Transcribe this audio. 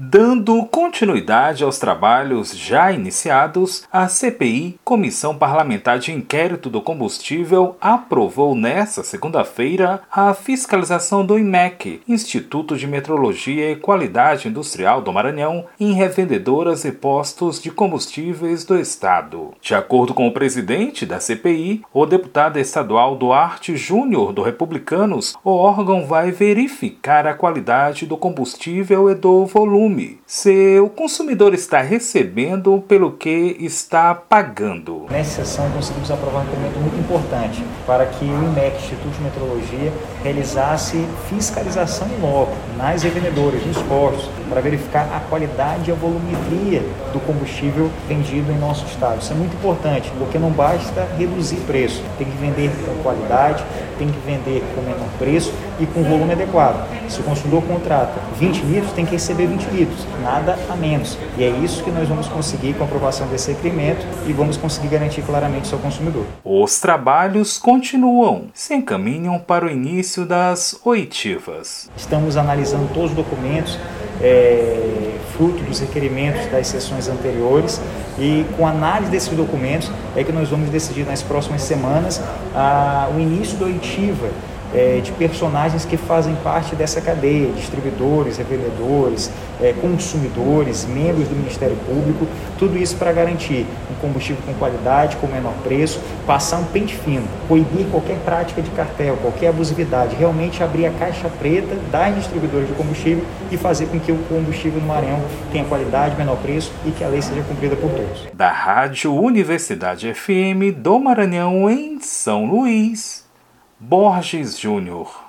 Dando continuidade aos trabalhos já iniciados, a CPI, Comissão Parlamentar de Inquérito do Combustível, aprovou nesta segunda-feira a fiscalização do IMEC, Instituto de Metrologia e Qualidade Industrial do Maranhão, em revendedoras e postos de combustíveis do Estado. De acordo com o presidente da CPI, o deputado estadual Duarte Júnior do Republicanos, o órgão vai verificar a qualidade do combustível e do volume volume, se o consumidor está recebendo pelo que está pagando. Nessa sessão conseguimos aprovar um documento muito importante para que o IMEC, Instituto de Metrologia, realizasse fiscalização em loco nas revendedoras, nos postos, para verificar a qualidade e a volumetria do combustível vendido em nosso estado. Isso é muito importante, porque não basta reduzir preço, tem que vender com qualidade, tem que vender com menor preço e com volume adequado. Se o consumidor contrata 20 litros, tem que receber 20 litros, nada a menos. E é isso que nós vamos conseguir com a aprovação desse requerimento e vamos conseguir garantir claramente ao seu consumidor. Os trabalhos continuam, se encaminham para o início das oitivas. Estamos analisando todos os documentos é, fruto dos requerimentos das sessões anteriores e com análise desses documentos é que nós vamos decidir nas próximas semanas a, o início da oitiva é, de personagens que fazem parte dessa cadeia, distribuidores, revendedores, é, consumidores, membros do Ministério Público, tudo isso para garantir um combustível com qualidade, com menor preço, passar um pente fino, coibir qualquer prática de cartel, qualquer abusividade, realmente abrir a caixa preta das distribuidoras de combustível e fazer com que o combustível no Maranhão tenha qualidade, menor preço e que a lei seja cumprida por todos. Da Rádio Universidade FM do Maranhão em São Luís. Borges Júnior